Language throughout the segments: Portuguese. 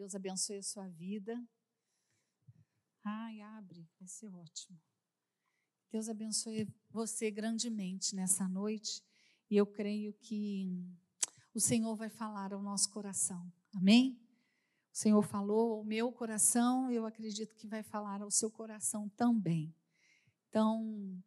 Deus abençoe a sua vida. Ai, abre, vai ser ótimo. Deus abençoe você grandemente nessa noite. E eu creio que o Senhor vai falar ao nosso coração. Amém? O Senhor falou ao meu coração, eu acredito que vai falar ao seu coração também. Então,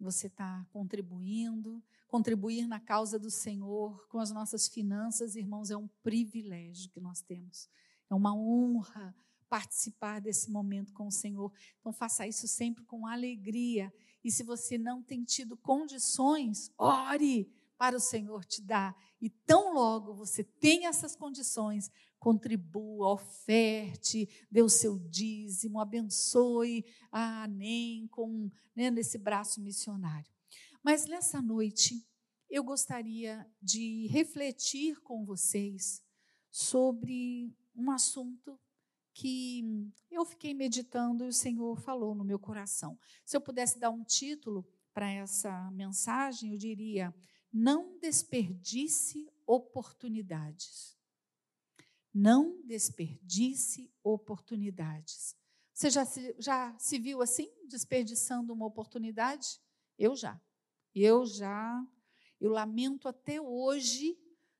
você está contribuindo, contribuir na causa do Senhor com as nossas finanças, irmãos, é um privilégio que nós temos. É uma honra participar desse momento com o Senhor. Então, faça isso sempre com alegria. E se você não tem tido condições, ore para o Senhor te dar. E tão logo você tem essas condições, contribua, oferte, dê o seu dízimo, abençoe a NEM com, né, nesse braço missionário. Mas nessa noite, eu gostaria de refletir com vocês sobre um assunto que eu fiquei meditando e o Senhor falou no meu coração. Se eu pudesse dar um título para essa mensagem, eu diria: Não desperdice oportunidades. Não desperdice oportunidades. Você já se, já se viu assim, desperdiçando uma oportunidade? Eu já. Eu já. Eu lamento até hoje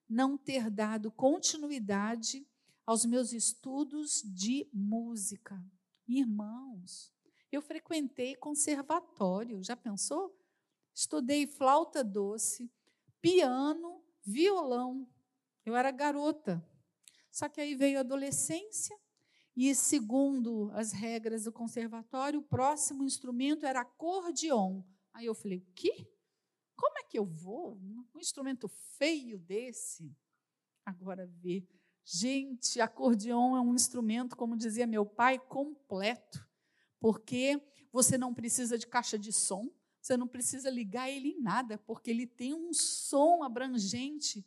não ter dado continuidade aos meus estudos de música. Irmãos, eu frequentei conservatório, já pensou? Estudei flauta doce, piano, violão. Eu era garota. Só que aí veio a adolescência e, segundo as regras do conservatório, o próximo instrumento era acordeon. Aí eu falei: o quê? Como é que eu vou? Um instrumento feio desse? Agora vê Gente, acordeon é um instrumento, como dizia meu pai, completo, porque você não precisa de caixa de som, você não precisa ligar ele em nada, porque ele tem um som abrangente.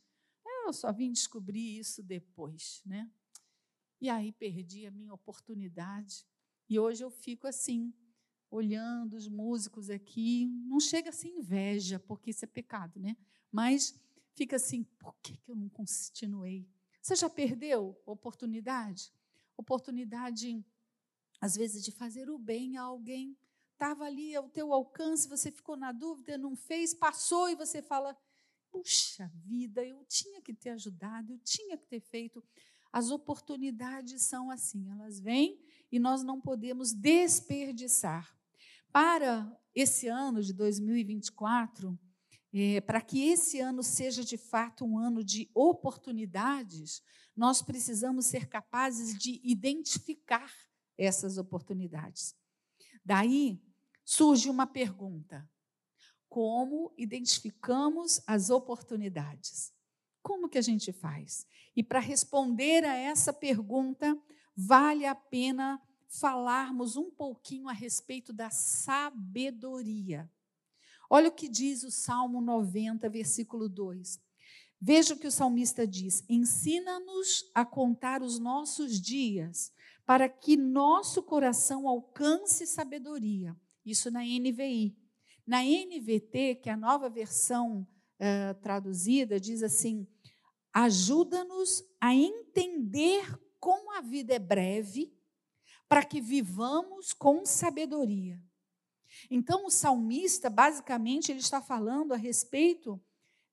Eu só vim descobrir isso depois, né? E aí perdi a minha oportunidade. E hoje eu fico assim, olhando os músicos aqui, não chega a ser inveja, porque isso é pecado, né? Mas fica assim, por que, que eu não continuei? Você já perdeu oportunidade? Oportunidade, às vezes, de fazer o bem a alguém. Estava ali ao teu alcance, você ficou na dúvida, não fez, passou e você fala: puxa vida, eu tinha que ter ajudado, eu tinha que ter feito. As oportunidades são assim, elas vêm e nós não podemos desperdiçar. Para esse ano de 2024, é, para que esse ano seja de fato um ano de oportunidades, nós precisamos ser capazes de identificar essas oportunidades. Daí surge uma pergunta: como identificamos as oportunidades? Como que a gente faz? E para responder a essa pergunta, vale a pena falarmos um pouquinho a respeito da sabedoria. Olha o que diz o Salmo 90, versículo 2. Veja o que o salmista diz: Ensina-nos a contar os nossos dias, para que nosso coração alcance sabedoria. Isso na NVI. Na NVT, que é a nova versão uh, traduzida, diz assim: ajuda-nos a entender como a vida é breve, para que vivamos com sabedoria. Então, o salmista, basicamente, ele está falando a respeito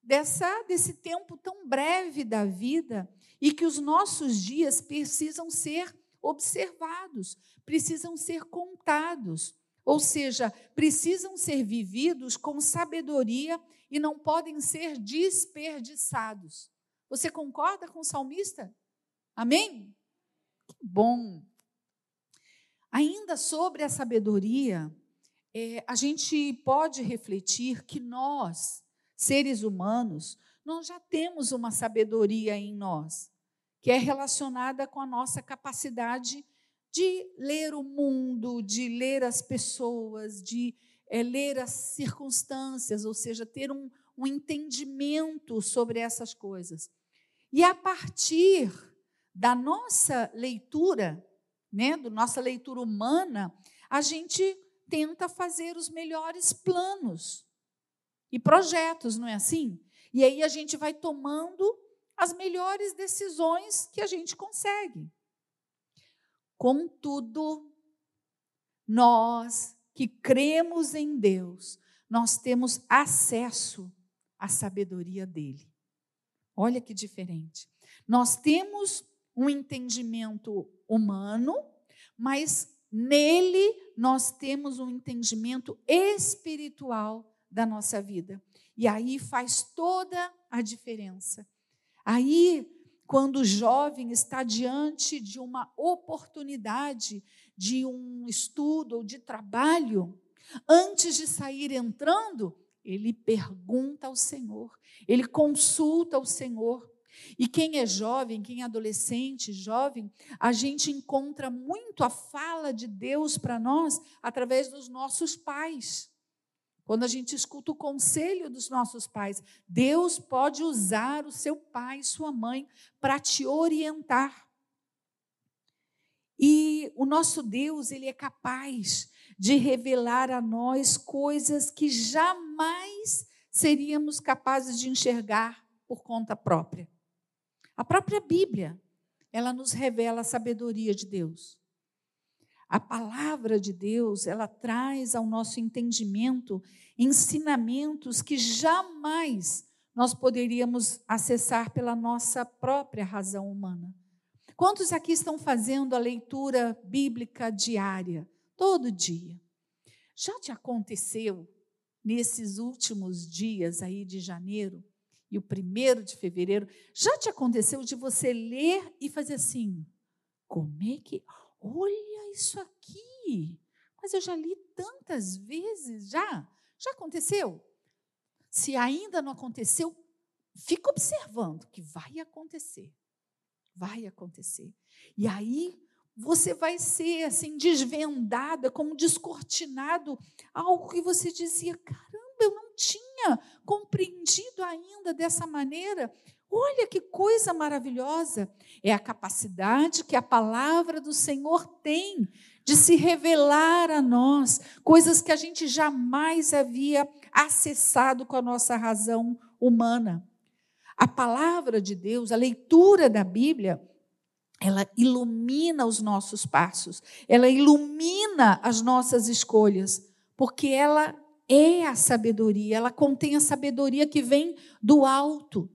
dessa, desse tempo tão breve da vida e que os nossos dias precisam ser observados, precisam ser contados, ou seja, precisam ser vividos com sabedoria e não podem ser desperdiçados. Você concorda com o salmista? Amém? Que bom. Ainda sobre a sabedoria, é, a gente pode refletir que nós, seres humanos, nós já temos uma sabedoria em nós, que é relacionada com a nossa capacidade de ler o mundo, de ler as pessoas, de é, ler as circunstâncias, ou seja, ter um, um entendimento sobre essas coisas. E a partir da nossa leitura, né, da nossa leitura humana, a gente tenta fazer os melhores planos e projetos, não é assim? E aí a gente vai tomando as melhores decisões que a gente consegue. Contudo, nós que cremos em Deus, nós temos acesso à sabedoria dele. Olha que diferente. Nós temos um entendimento humano, mas nele nós temos um entendimento espiritual da nossa vida. E aí faz toda a diferença. Aí, quando o jovem está diante de uma oportunidade de um estudo ou de trabalho, antes de sair entrando, ele pergunta ao Senhor, ele consulta o Senhor. E quem é jovem, quem é adolescente, jovem, a gente encontra muito a fala de Deus para nós através dos nossos pais. Quando a gente escuta o conselho dos nossos pais, Deus pode usar o seu pai, sua mãe, para te orientar. E o nosso Deus, ele é capaz de revelar a nós coisas que jamais seríamos capazes de enxergar por conta própria. A própria Bíblia, ela nos revela a sabedoria de Deus. A palavra de Deus, ela traz ao nosso entendimento ensinamentos que jamais nós poderíamos acessar pela nossa própria razão humana. Quantos aqui estão fazendo a leitura bíblica diária? todo dia. Já te aconteceu nesses últimos dias aí de janeiro e o primeiro de fevereiro, já te aconteceu de você ler e fazer assim: como é que. Olha isso aqui! Mas eu já li tantas vezes, já? Já aconteceu? Se ainda não aconteceu, fica observando que vai acontecer. Vai acontecer. E aí você vai ser assim desvendada, como descortinado, algo que você dizia, caramba, tinha compreendido ainda dessa maneira. Olha que coisa maravilhosa! É a capacidade que a palavra do Senhor tem de se revelar a nós, coisas que a gente jamais havia acessado com a nossa razão humana. A palavra de Deus, a leitura da Bíblia, ela ilumina os nossos passos, ela ilumina as nossas escolhas, porque ela é a sabedoria, ela contém a sabedoria que vem do alto.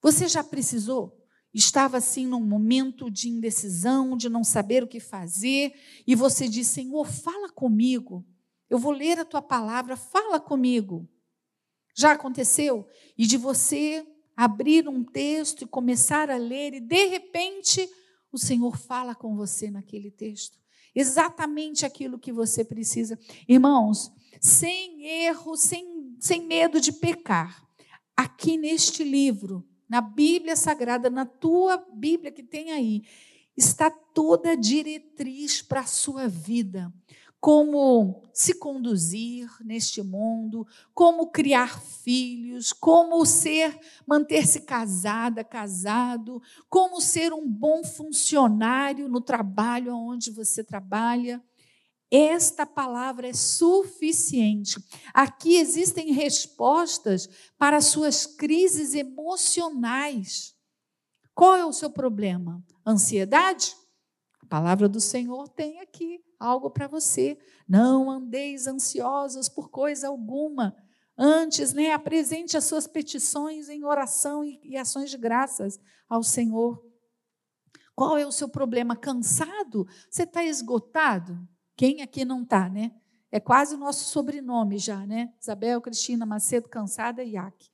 Você já precisou? Estava assim num momento de indecisão, de não saber o que fazer, e você disse: Senhor, fala comigo. Eu vou ler a tua palavra, fala comigo. Já aconteceu? E de você abrir um texto e começar a ler, e de repente o Senhor fala com você naquele texto. Exatamente aquilo que você precisa. Irmãos, sem erro, sem, sem medo de pecar. Aqui neste livro, na Bíblia Sagrada, na tua Bíblia que tem aí, está toda a diretriz para a sua vida como se conduzir neste mundo, como criar filhos, como ser, manter-se casada, casado, como ser um bom funcionário no trabalho onde você trabalha. Esta palavra é suficiente. Aqui existem respostas para suas crises emocionais. Qual é o seu problema? Ansiedade? Palavra do Senhor tem aqui algo para você. Não andeis ansiosos por coisa alguma. Antes, né, apresente as suas petições em oração e, e ações de graças ao Senhor. Qual é o seu problema? Cansado? Você está esgotado? Quem aqui não está, né? É quase o nosso sobrenome já, né? Isabel Cristina Macedo, cansada Iac.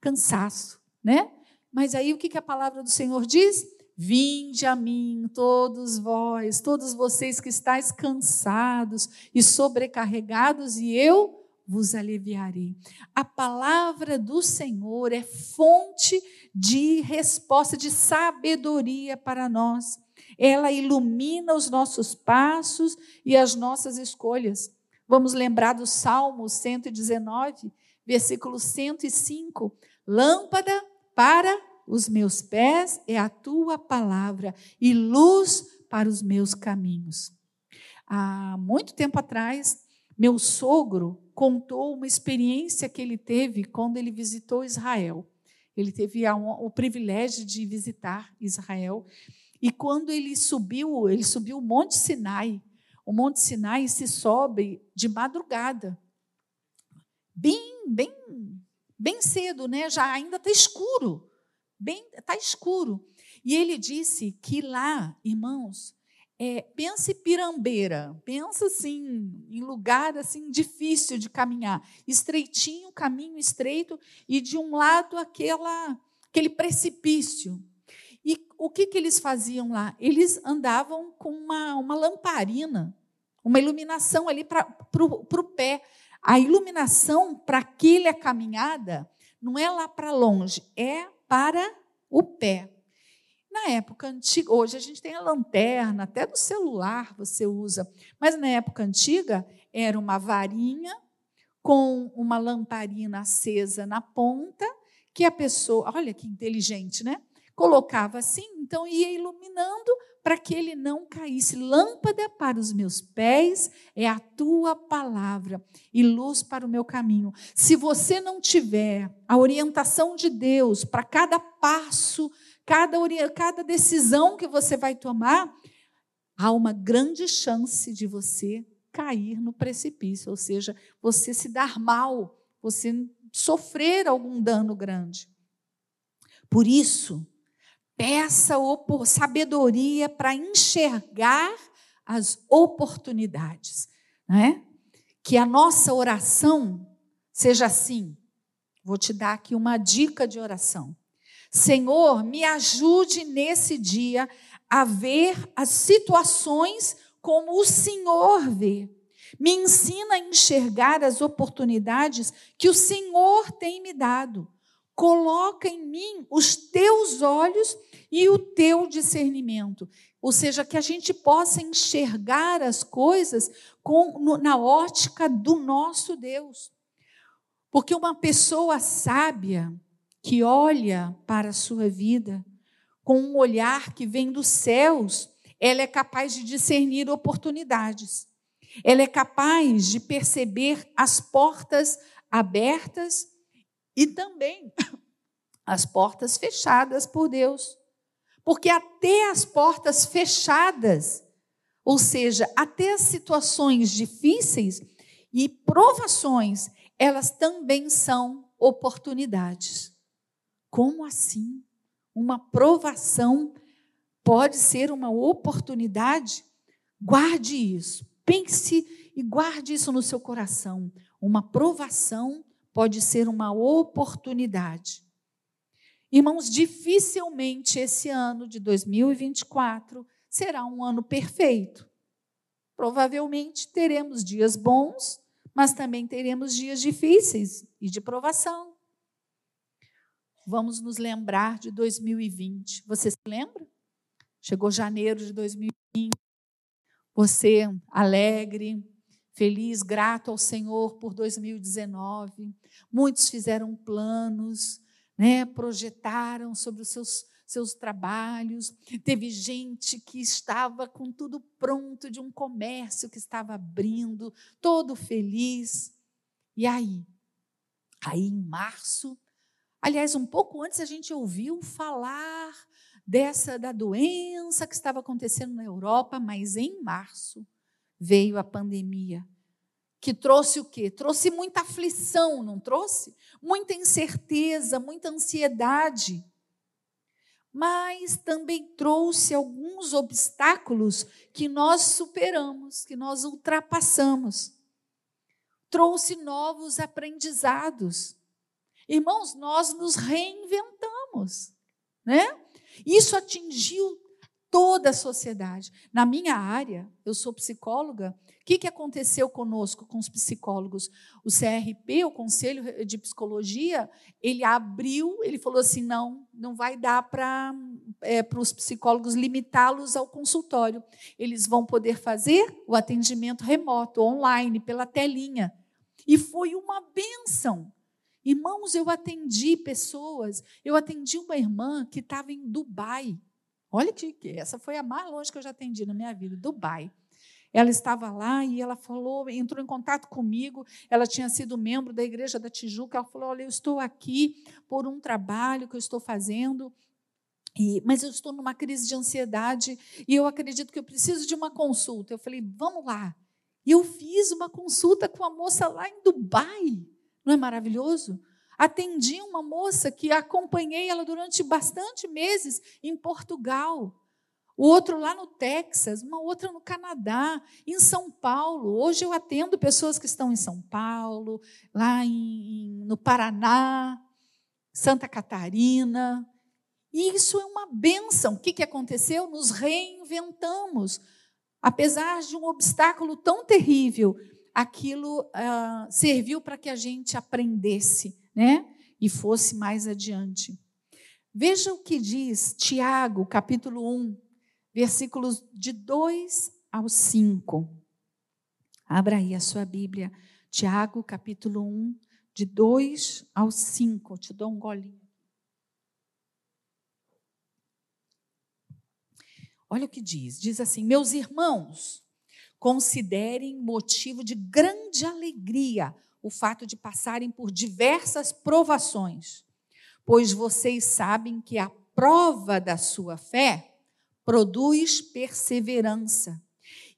Cansaço, né? Mas aí o que, que a palavra do Senhor diz? Vinde a mim, todos vós, todos vocês que estáis cansados e sobrecarregados, e eu vos aliviarei. A palavra do Senhor é fonte de resposta, de sabedoria para nós. Ela ilumina os nossos passos e as nossas escolhas. Vamos lembrar do Salmo 119, versículo 105. Lâmpada para os meus pés é a tua palavra e luz para os meus caminhos. Há muito tempo atrás, meu sogro contou uma experiência que ele teve quando ele visitou Israel. Ele teve o privilégio de visitar Israel. E quando ele subiu, ele subiu o Monte Sinai. O Monte Sinai se sobe de madrugada. Bem, bem, bem cedo, né? Já ainda está escuro. Bem, está escuro. E ele disse que lá, irmãos, é, pense pirambeira, pensa assim, em lugar assim difícil de caminhar, estreitinho, caminho estreito, e de um lado aquela, aquele precipício. E o que, que eles faziam lá? Eles andavam com uma, uma lamparina, uma iluminação ali para o pé. A iluminação para aquela caminhada não é lá para longe, é para o pé. Na época antiga, hoje a gente tem a lanterna, até no celular você usa, mas na época antiga era uma varinha com uma lamparina acesa na ponta, que a pessoa, olha que inteligente, né? Colocava assim, então ia iluminando para que ele não caísse. Lâmpada para os meus pés é a tua palavra e luz para o meu caminho. Se você não tiver a orientação de Deus para cada passo cada, cada decisão que você vai tomar, há uma grande chance de você cair no precipício, ou seja, você se dar mal, você sofrer algum dano grande. Por isso, peça sabedoria para enxergar as oportunidades, né? Que a nossa oração seja assim. Vou te dar aqui uma dica de oração. Senhor, me ajude nesse dia a ver as situações como o Senhor vê. Me ensina a enxergar as oportunidades que o Senhor tem me dado. Coloca em mim os teus olhos e o teu discernimento. Ou seja, que a gente possa enxergar as coisas com, no, na ótica do nosso Deus. Porque uma pessoa sábia, que olha para a sua vida com um olhar que vem dos céus, ela é capaz de discernir oportunidades. Ela é capaz de perceber as portas abertas e também as portas fechadas por Deus. Porque até as portas fechadas, ou seja, até as situações difíceis e provações, elas também são oportunidades. Como assim? Uma provação pode ser uma oportunidade? Guarde isso. Pense e guarde isso no seu coração. Uma provação pode ser uma oportunidade. Irmãos, dificilmente esse ano de 2024 será um ano perfeito. Provavelmente teremos dias bons, mas também teremos dias difíceis e de provação. Vamos nos lembrar de 2020. Você se lembra? Chegou janeiro de 2020. Você alegre, feliz, grato ao Senhor por 2019. Muitos fizeram planos, né, projetaram sobre os seus, seus trabalhos. Teve gente que estava com tudo pronto de um comércio que estava abrindo, todo feliz. E aí? Aí, em março, Aliás, um pouco antes a gente ouviu falar dessa da doença que estava acontecendo na Europa, mas em março veio a pandemia, que trouxe o quê? Trouxe muita aflição, não trouxe? Muita incerteza, muita ansiedade. Mas também trouxe alguns obstáculos que nós superamos, que nós ultrapassamos. Trouxe novos aprendizados. Irmãos, nós nos reinventamos, né? Isso atingiu toda a sociedade. Na minha área, eu sou psicóloga, o que, que aconteceu conosco, com os psicólogos? O CRP, o Conselho de Psicologia, ele abriu, ele falou assim: não, não vai dar para é, os psicólogos limitá-los ao consultório. Eles vão poder fazer o atendimento remoto, online, pela telinha. E foi uma benção. Irmãos, eu atendi pessoas, eu atendi uma irmã que estava em Dubai. Olha que essa foi a mais longe que eu já atendi na minha vida, Dubai. Ela estava lá e ela falou, entrou em contato comigo. Ela tinha sido membro da igreja da Tijuca. Ela falou: Olha, eu estou aqui por um trabalho que eu estou fazendo E, mas eu estou numa crise de ansiedade e eu acredito que eu preciso de uma consulta. Eu falei, vamos lá. E eu fiz uma consulta com a moça lá em Dubai. Não é maravilhoso? Atendi uma moça que acompanhei ela durante bastante meses em Portugal. O outro lá no Texas, uma outra no Canadá, em São Paulo. Hoje eu atendo pessoas que estão em São Paulo, lá em, no Paraná, Santa Catarina. E isso é uma benção. O que, que aconteceu? Nos reinventamos. Apesar de um obstáculo tão terrível, aquilo uh, serviu para que a gente aprendesse, né? E fosse mais adiante. Veja o que diz Tiago, capítulo 1, versículos de 2 ao 5. Abra aí a sua Bíblia. Tiago, capítulo 1, de 2 ao 5. te dou um golinho. Olha o que diz: diz assim, meus irmãos, considerem motivo de grande alegria o fato de passarem por diversas provações, pois vocês sabem que a prova da sua fé produz perseverança.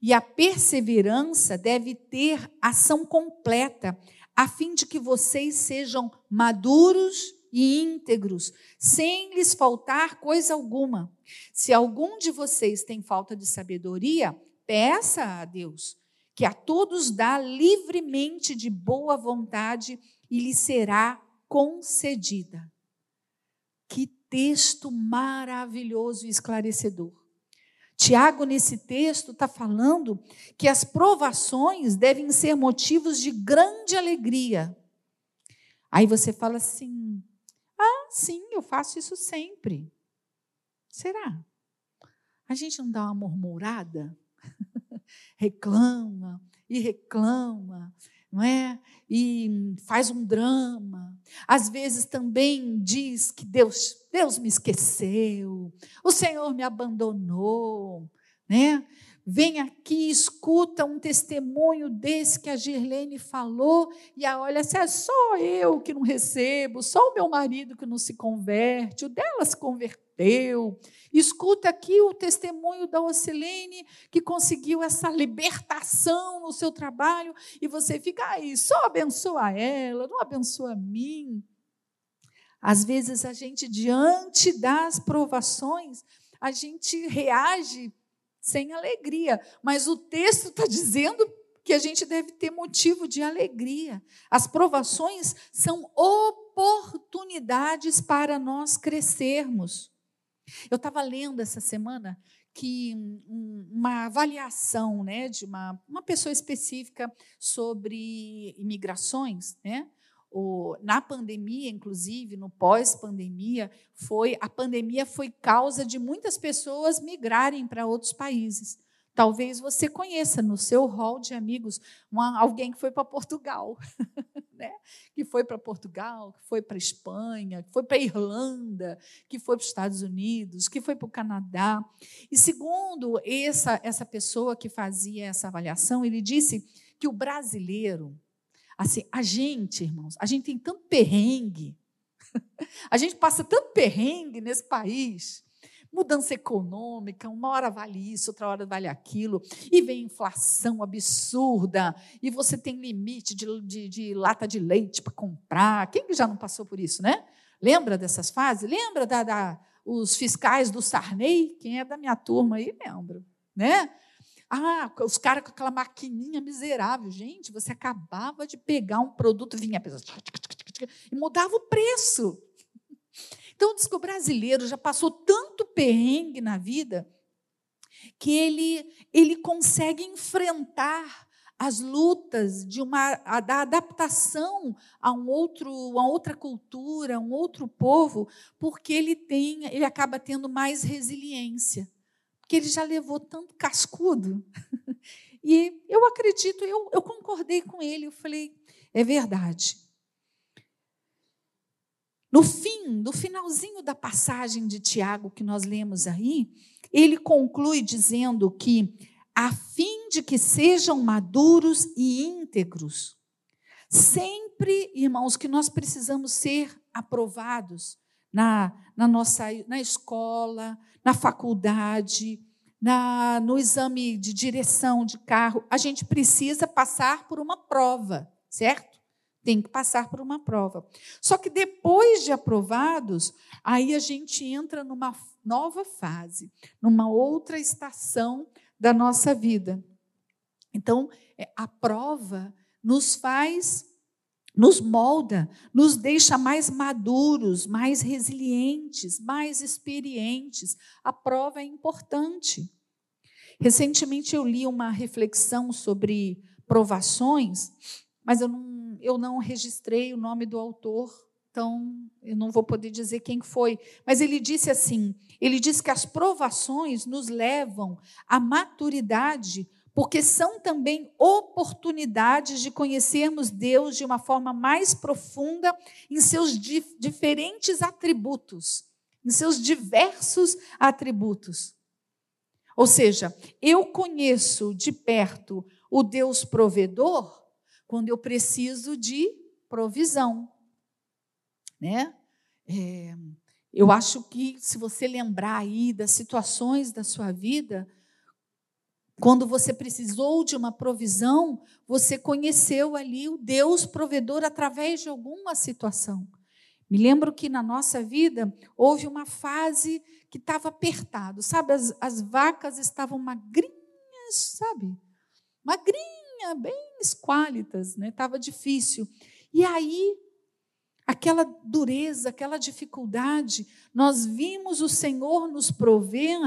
E a perseverança deve ter ação completa, a fim de que vocês sejam maduros e íntegros, sem lhes faltar coisa alguma. Se algum de vocês tem falta de sabedoria, peça a Deus, que a todos dá livremente de boa vontade e lhe será concedida. Que texto maravilhoso e esclarecedor. Tiago, nesse texto, está falando que as provações devem ser motivos de grande alegria. Aí você fala assim: ah, sim, eu faço isso sempre. Será? A gente não dá uma murmurada? Reclama e reclama, não é? E faz um drama. Às vezes também diz que Deus, Deus me esqueceu, o Senhor me abandonou, né? Vem aqui, escuta um testemunho desse que a Girlene falou, e a olha, se é só eu que não recebo, só o meu marido que não se converte, o dela se converteu. Escuta aqui o testemunho da Ocilene, que conseguiu essa libertação no seu trabalho, e você fica aí, só abençoa ela, não abençoa a mim. Às vezes a gente, diante das provações, a gente reage sem alegria. Mas o texto está dizendo que a gente deve ter motivo de alegria. As provações são oportunidades para nós crescermos. Eu estava lendo essa semana que uma avaliação né, de uma, uma pessoa específica sobre imigrações, né, o, na pandemia, inclusive, no pós-pandemia, foi a pandemia foi causa de muitas pessoas migrarem para outros países. Talvez você conheça no seu hall de amigos uma, alguém que foi para Portugal, né? que foi para Portugal, que foi para Espanha, que foi para Irlanda, que foi para os Estados Unidos, que foi para o Canadá. E segundo essa, essa pessoa que fazia essa avaliação, ele disse que o brasileiro Assim, a gente, irmãos, a gente tem tanto perrengue, a gente passa tanto perrengue nesse país. Mudança econômica, uma hora vale isso, outra hora vale aquilo, e vem inflação absurda, e você tem limite de, de, de lata de leite para comprar. Quem já não passou por isso, né? Lembra dessas fases? Lembra da, da, os fiscais do Sarney? Quem é da minha turma aí lembra, né? Ah, os caras com aquela maquininha miserável. Gente, você acabava de pegar um produto, vinha a pessoa e mudava o preço. Então, diz que o brasileiro já passou tanto perrengue na vida que ele, ele consegue enfrentar as lutas de uma da adaptação a um outro, a outra cultura, a um outro povo, porque ele tem, ele acaba tendo mais resiliência que ele já levou tanto cascudo. E eu acredito, eu, eu concordei com ele, eu falei, é verdade. No fim, no finalzinho da passagem de Tiago que nós lemos aí, ele conclui dizendo que, a fim de que sejam maduros e íntegros, sempre, irmãos, que nós precisamos ser aprovados na, na nossa na escola, na faculdade, na, no exame de direção de carro, a gente precisa passar por uma prova, certo? Tem que passar por uma prova. Só que depois de aprovados, aí a gente entra numa nova fase, numa outra estação da nossa vida. Então, é, a prova nos faz nos molda, nos deixa mais maduros, mais resilientes, mais experientes. A prova é importante. Recentemente eu li uma reflexão sobre provações, mas eu não, eu não registrei o nome do autor, então eu não vou poder dizer quem foi. Mas ele disse assim: ele diz que as provações nos levam à maturidade porque são também oportunidades de conhecermos Deus de uma forma mais profunda em seus dif diferentes atributos, em seus diversos atributos. Ou seja, eu conheço de perto o Deus provedor quando eu preciso de provisão, né? É, eu acho que se você lembrar aí das situações da sua vida, quando você precisou de uma provisão, você conheceu ali o Deus provedor através de alguma situação. Me lembro que na nossa vida houve uma fase que estava apertado, sabe? As, as vacas estavam magrinhas, sabe? Magrinha, bem esquálitas, né? Estava difícil. E aí, aquela dureza, aquela dificuldade, nós vimos o Senhor nos prover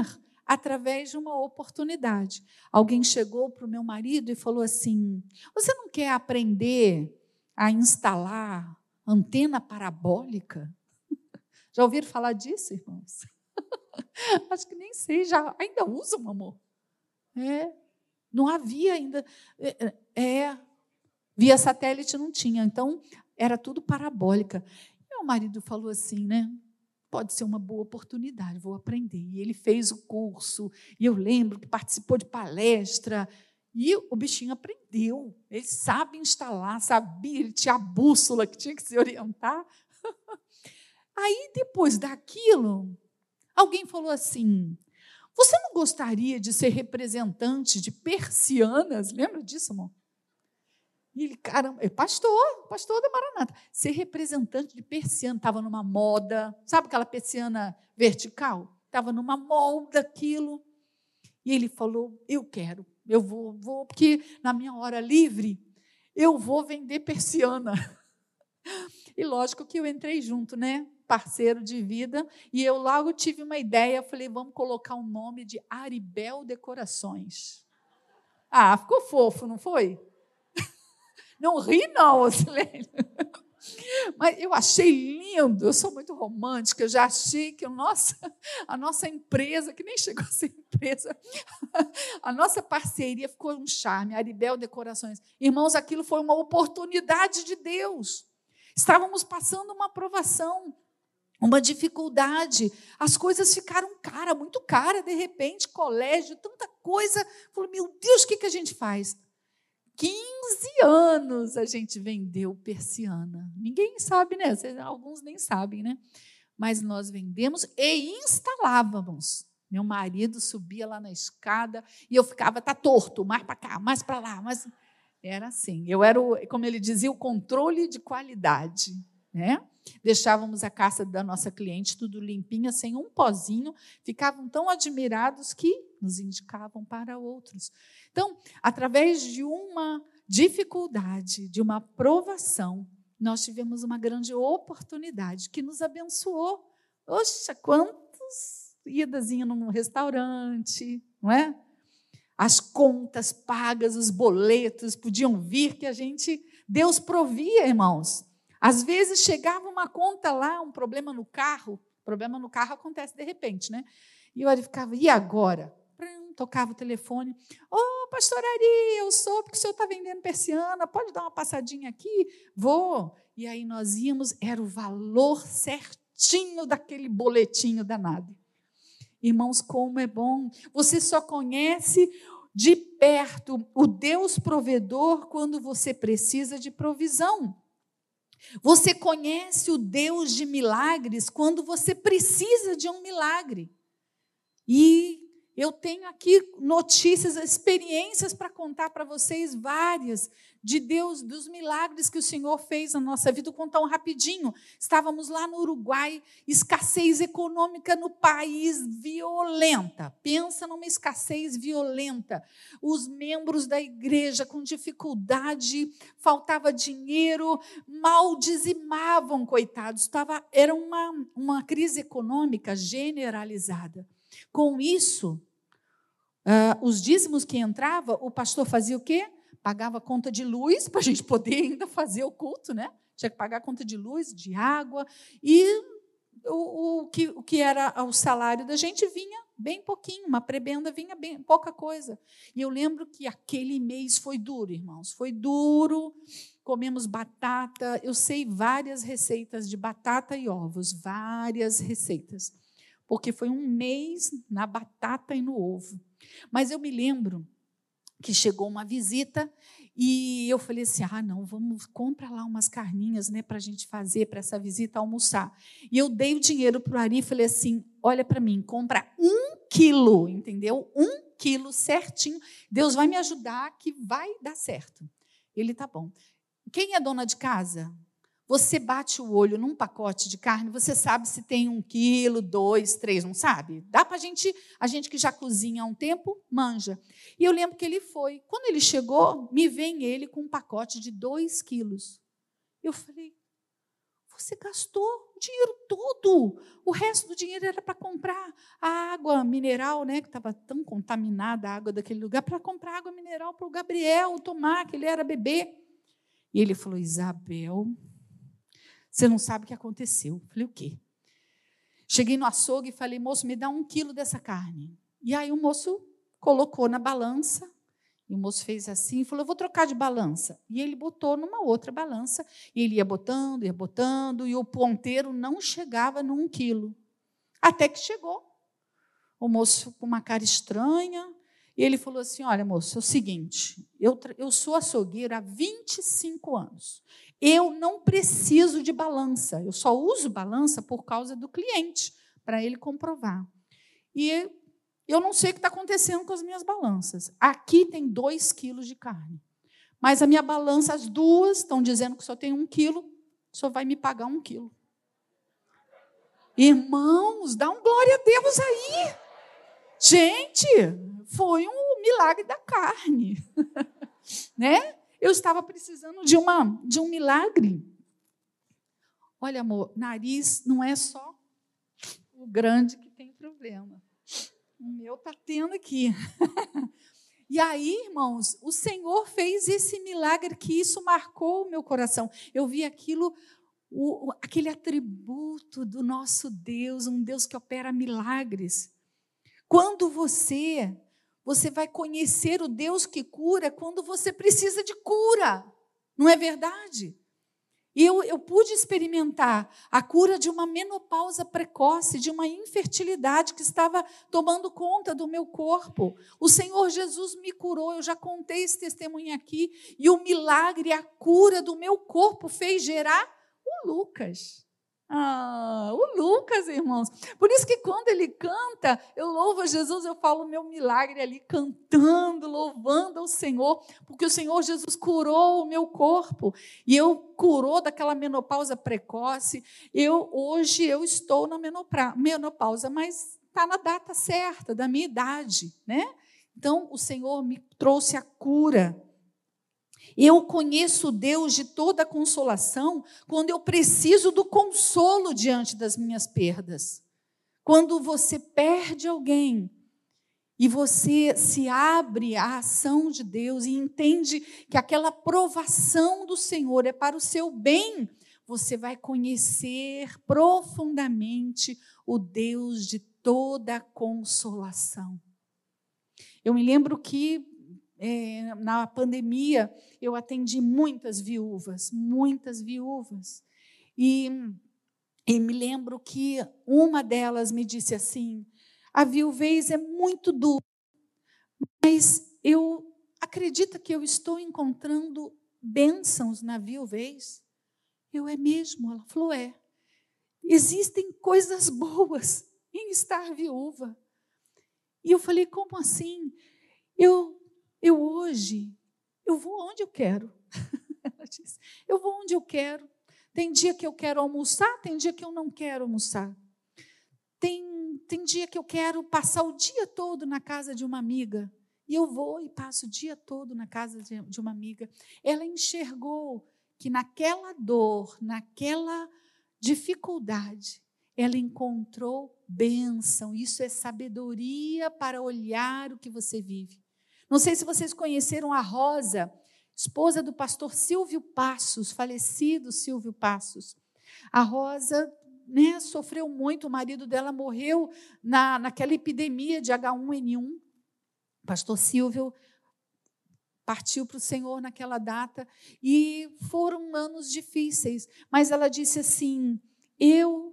através de uma oportunidade. Alguém chegou para o meu marido e falou assim: Você não quer aprender a instalar antena parabólica? Já ouviram falar disso, irmãos? Acho que nem sei, já ainda usam, amor. É, não havia ainda. É, é, via satélite não tinha, então era tudo parabólica. Meu marido falou assim, né? pode ser uma boa oportunidade, vou aprender. E ele fez o curso, e eu lembro que participou de palestra, e o bichinho aprendeu. Ele sabe instalar, sabia, ele tinha a bússola que tinha que se orientar. Aí, depois daquilo, alguém falou assim: Você não gostaria de ser representante de persianas? Lembra disso, amor? E ele, caramba, é pastor, pastor da Maranata. Ser representante de persiana, estava numa moda, sabe aquela persiana vertical? Estava numa moda aquilo. E ele falou: Eu quero, eu vou, vou, porque na minha hora livre eu vou vender persiana. E lógico que eu entrei junto, né? Parceiro de vida. E eu logo tive uma ideia, falei: vamos colocar o nome de Aribel Decorações. Ah, ficou fofo, não foi? Não ri, não, Silene. Mas eu achei lindo, eu sou muito romântica, eu já achei que a nossa, a nossa empresa, que nem chegou a ser empresa, a nossa parceria ficou um charme, Aribel Decorações. Irmãos, aquilo foi uma oportunidade de Deus. Estávamos passando uma aprovação, uma dificuldade, as coisas ficaram cara, muito cara, de repente, colégio, tanta coisa. Falei, meu Deus, o que, que a gente faz? 15 anos a gente vendeu persiana. Ninguém sabe, né? Alguns nem sabem, né? Mas nós vendemos e instalávamos. Meu marido subia lá na escada e eu ficava, tá torto, mais para cá, mais para lá, mas era assim. Eu era, como ele dizia, o controle de qualidade, né? Deixávamos a casa da nossa cliente tudo limpinha, sem um pozinho, ficavam tão admirados que nos indicavam para outros. Então, através de uma dificuldade, de uma provação, nós tivemos uma grande oportunidade que nos abençoou. Oxa, quantas idas iam num restaurante, não é? As contas pagas, os boletos podiam vir que a gente Deus provia, irmãos. Às vezes chegava uma conta lá, um problema no carro, problema no carro acontece de repente, né? E eu ficava, e agora? tocava o telefone. Ô, oh, pastor Ari, eu sou porque o senhor está vendendo persiana, pode dar uma passadinha aqui? Vou. E aí nós íamos, era o valor certinho daquele boletinho danado. Irmãos, como é bom. Você só conhece de perto o Deus provedor quando você precisa de provisão. Você conhece o Deus de milagres quando você precisa de um milagre. E eu tenho aqui notícias, experiências para contar para vocês, várias, de Deus, dos milagres que o Senhor fez na nossa vida. Vou contar um rapidinho. Estávamos lá no Uruguai, escassez econômica no país violenta. Pensa numa escassez violenta. Os membros da igreja com dificuldade, faltava dinheiro, mal dizimavam, coitados. Estava, era uma, uma crise econômica generalizada. Com isso, Uh, os dízimos que entrava, o pastor fazia o quê? Pagava conta de luz para a gente poder ainda fazer o culto, né? Tinha que pagar conta de luz, de água e o, o, que, o que era o salário da gente vinha bem pouquinho, uma prebenda vinha bem pouca coisa. E eu lembro que aquele mês foi duro, irmãos, foi duro. Comemos batata, eu sei várias receitas de batata e ovos, várias receitas, porque foi um mês na batata e no ovo. Mas eu me lembro que chegou uma visita e eu falei assim: ah, não, vamos, compra lá umas carninhas né, para a gente fazer para essa visita almoçar. E eu dei o dinheiro para o Ari e falei assim: olha para mim, compra um quilo, entendeu? Um quilo certinho. Deus vai me ajudar que vai dar certo. Ele tá bom. Quem é dona de casa? Você bate o olho num pacote de carne, você sabe se tem um quilo, dois, três, não sabe? Dá para a gente, a gente que já cozinha há um tempo, manja. E eu lembro que ele foi. Quando ele chegou, me vem ele com um pacote de dois quilos. Eu falei, você gastou o dinheiro todo. O resto do dinheiro era para comprar a água mineral, né, que estava tão contaminada a água daquele lugar, para comprar água mineral para o Gabriel tomar, que ele era bebê. E ele falou: Isabel, você não sabe o que aconteceu. Falei, o quê? Cheguei no açougue e falei, moço, me dá um quilo dessa carne. E aí o moço colocou na balança, e o moço fez assim falou: Eu vou trocar de balança. E ele botou numa outra balança, e ele ia botando, ia botando, e o ponteiro não chegava num quilo. Até que chegou. O moço com uma cara estranha, e ele falou assim: Olha, moço, é o seguinte, eu, eu sou açougueiro há 25 anos. Eu não preciso de balança, eu só uso balança por causa do cliente, para ele comprovar. E eu não sei o que está acontecendo com as minhas balanças. Aqui tem dois quilos de carne. Mas a minha balança, as duas, estão dizendo que só tem um quilo, só vai me pagar um quilo. Irmãos, dá um glória a Deus aí. Gente, foi um milagre da carne. né? Eu estava precisando de, uma, de um milagre. Olha, amor, nariz não é só o grande que tem problema. O meu está tendo aqui. E aí, irmãos, o Senhor fez esse milagre que isso marcou o meu coração. Eu vi aquilo, o, aquele atributo do nosso Deus, um Deus que opera milagres. Quando você você vai conhecer o Deus que cura quando você precisa de cura. Não é verdade? E eu, eu pude experimentar a cura de uma menopausa precoce, de uma infertilidade que estava tomando conta do meu corpo. O Senhor Jesus me curou, eu já contei esse testemunho aqui, e o milagre, a cura do meu corpo fez gerar o Lucas. Ah, o Lucas, irmãos. Por isso que quando ele canta, eu louvo a Jesus, eu falo o meu milagre ali, cantando, louvando ao Senhor, porque o Senhor Jesus curou o meu corpo e eu curou daquela menopausa precoce. Eu hoje eu estou na menopausa, mas está na data certa da minha idade, né? Então o Senhor me trouxe a cura eu conheço Deus de toda consolação quando eu preciso do consolo diante das minhas perdas. Quando você perde alguém e você se abre à ação de Deus e entende que aquela provação do Senhor é para o seu bem, você vai conhecer profundamente o Deus de toda consolação. Eu me lembro que é, na pandemia, eu atendi muitas viúvas, muitas viúvas. E, e me lembro que uma delas me disse assim: a viuvez é muito dura, mas eu acredito que eu estou encontrando bênçãos na viuvez. Eu é mesmo? Ela falou: É. Existem coisas boas em estar viúva. E eu falei: Como assim? Eu, eu hoje, eu vou onde eu quero. Ela disse: Eu vou onde eu quero. Tem dia que eu quero almoçar, tem dia que eu não quero almoçar. Tem, tem dia que eu quero passar o dia todo na casa de uma amiga. E eu vou e passo o dia todo na casa de, de uma amiga. Ela enxergou que naquela dor, naquela dificuldade, ela encontrou bênção. Isso é sabedoria para olhar o que você vive. Não sei se vocês conheceram a Rosa, esposa do pastor Silvio Passos, falecido Silvio Passos. A Rosa né, sofreu muito, o marido dela morreu na, naquela epidemia de H1N1. O pastor Silvio partiu para o Senhor naquela data e foram anos difíceis, mas ela disse assim: Eu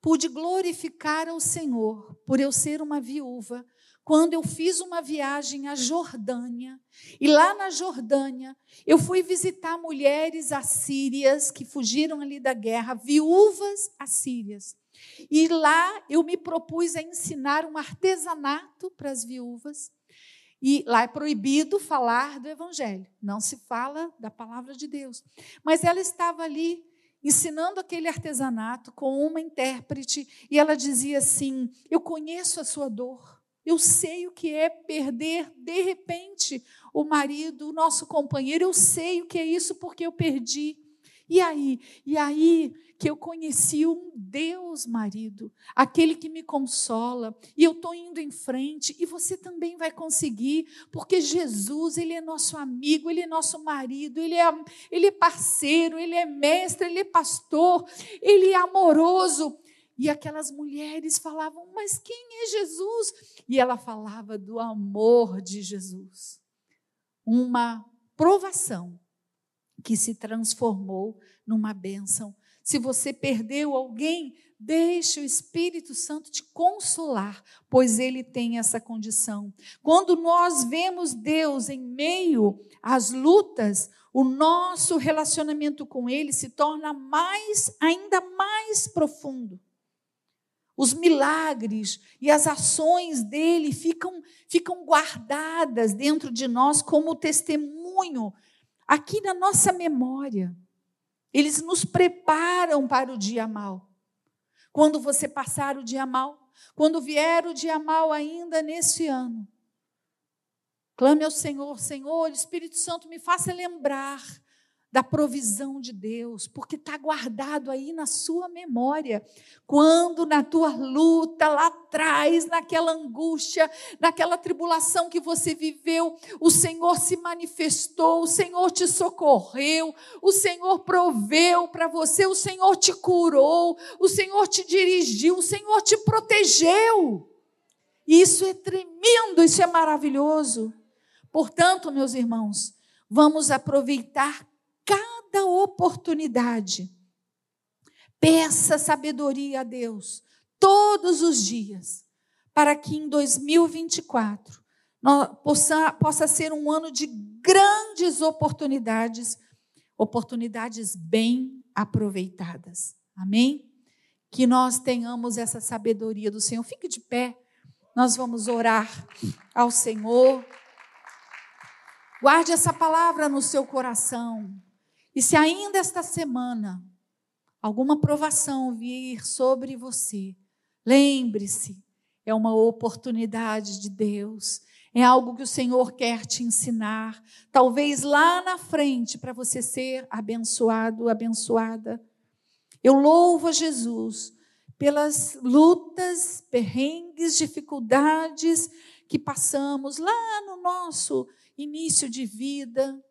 pude glorificar ao Senhor por eu ser uma viúva, quando eu fiz uma viagem à Jordânia, e lá na Jordânia eu fui visitar mulheres assírias que fugiram ali da guerra, viúvas assírias. E lá eu me propus a ensinar um artesanato para as viúvas. E lá é proibido falar do evangelho, não se fala da palavra de Deus. Mas ela estava ali ensinando aquele artesanato com uma intérprete e ela dizia assim: Eu conheço a sua dor. Eu sei o que é perder de repente o marido, o nosso companheiro. Eu sei o que é isso porque eu perdi. E aí? E aí que eu conheci um Deus, marido, aquele que me consola, e eu estou indo em frente, e você também vai conseguir, porque Jesus, Ele é nosso amigo, Ele é nosso marido, Ele é, ele é parceiro, Ele é mestre, Ele é pastor, Ele é amoroso. E aquelas mulheres falavam, mas quem é Jesus? E ela falava do amor de Jesus. Uma provação que se transformou numa bênção. Se você perdeu alguém, deixe o Espírito Santo te consolar, pois ele tem essa condição. Quando nós vemos Deus em meio às lutas, o nosso relacionamento com ele se torna mais ainda mais profundo. Os milagres e as ações dele ficam, ficam guardadas dentro de nós como testemunho, aqui na nossa memória. Eles nos preparam para o dia mal. Quando você passar o dia mal, quando vier o dia mal ainda nesse ano, clame ao Senhor, Senhor, Espírito Santo, me faça lembrar da provisão de Deus, porque está guardado aí na sua memória. Quando na tua luta, lá atrás, naquela angústia, naquela tribulação que você viveu, o Senhor se manifestou, o Senhor te socorreu, o Senhor proveu para você, o Senhor te curou, o Senhor te dirigiu, o Senhor te protegeu. Isso é tremendo, isso é maravilhoso. Portanto, meus irmãos, vamos aproveitar cada oportunidade. Peça sabedoria a Deus todos os dias, para que em 2024 possa, possa ser um ano de grandes oportunidades, oportunidades bem aproveitadas. Amém? Que nós tenhamos essa sabedoria do Senhor. Fique de pé, nós vamos orar ao Senhor. Guarde essa palavra no seu coração. E se ainda esta semana alguma provação vir sobre você, lembre-se, é uma oportunidade de Deus, é algo que o Senhor quer te ensinar, talvez lá na frente, para você ser abençoado, abençoada. Eu louvo a Jesus pelas lutas, perrengues, dificuldades que passamos lá no nosso início de vida,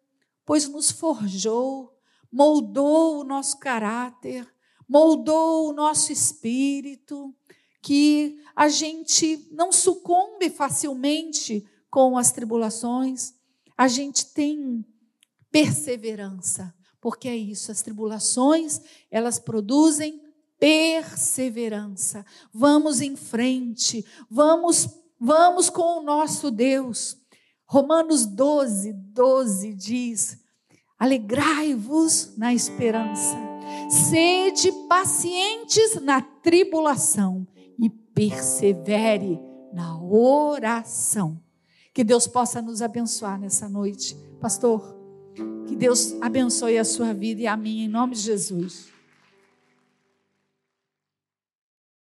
pois nos forjou, moldou o nosso caráter, moldou o nosso espírito, que a gente não sucumbe facilmente com as tribulações, a gente tem perseverança, porque é isso, as tribulações, elas produzem perseverança. Vamos em frente, vamos vamos com o nosso Deus. Romanos 12, 12 diz: Alegrai-vos na esperança. Sede pacientes na tribulação e persevere na oração. Que Deus possa nos abençoar nessa noite. Pastor, que Deus abençoe a sua vida e a minha, em nome de Jesus.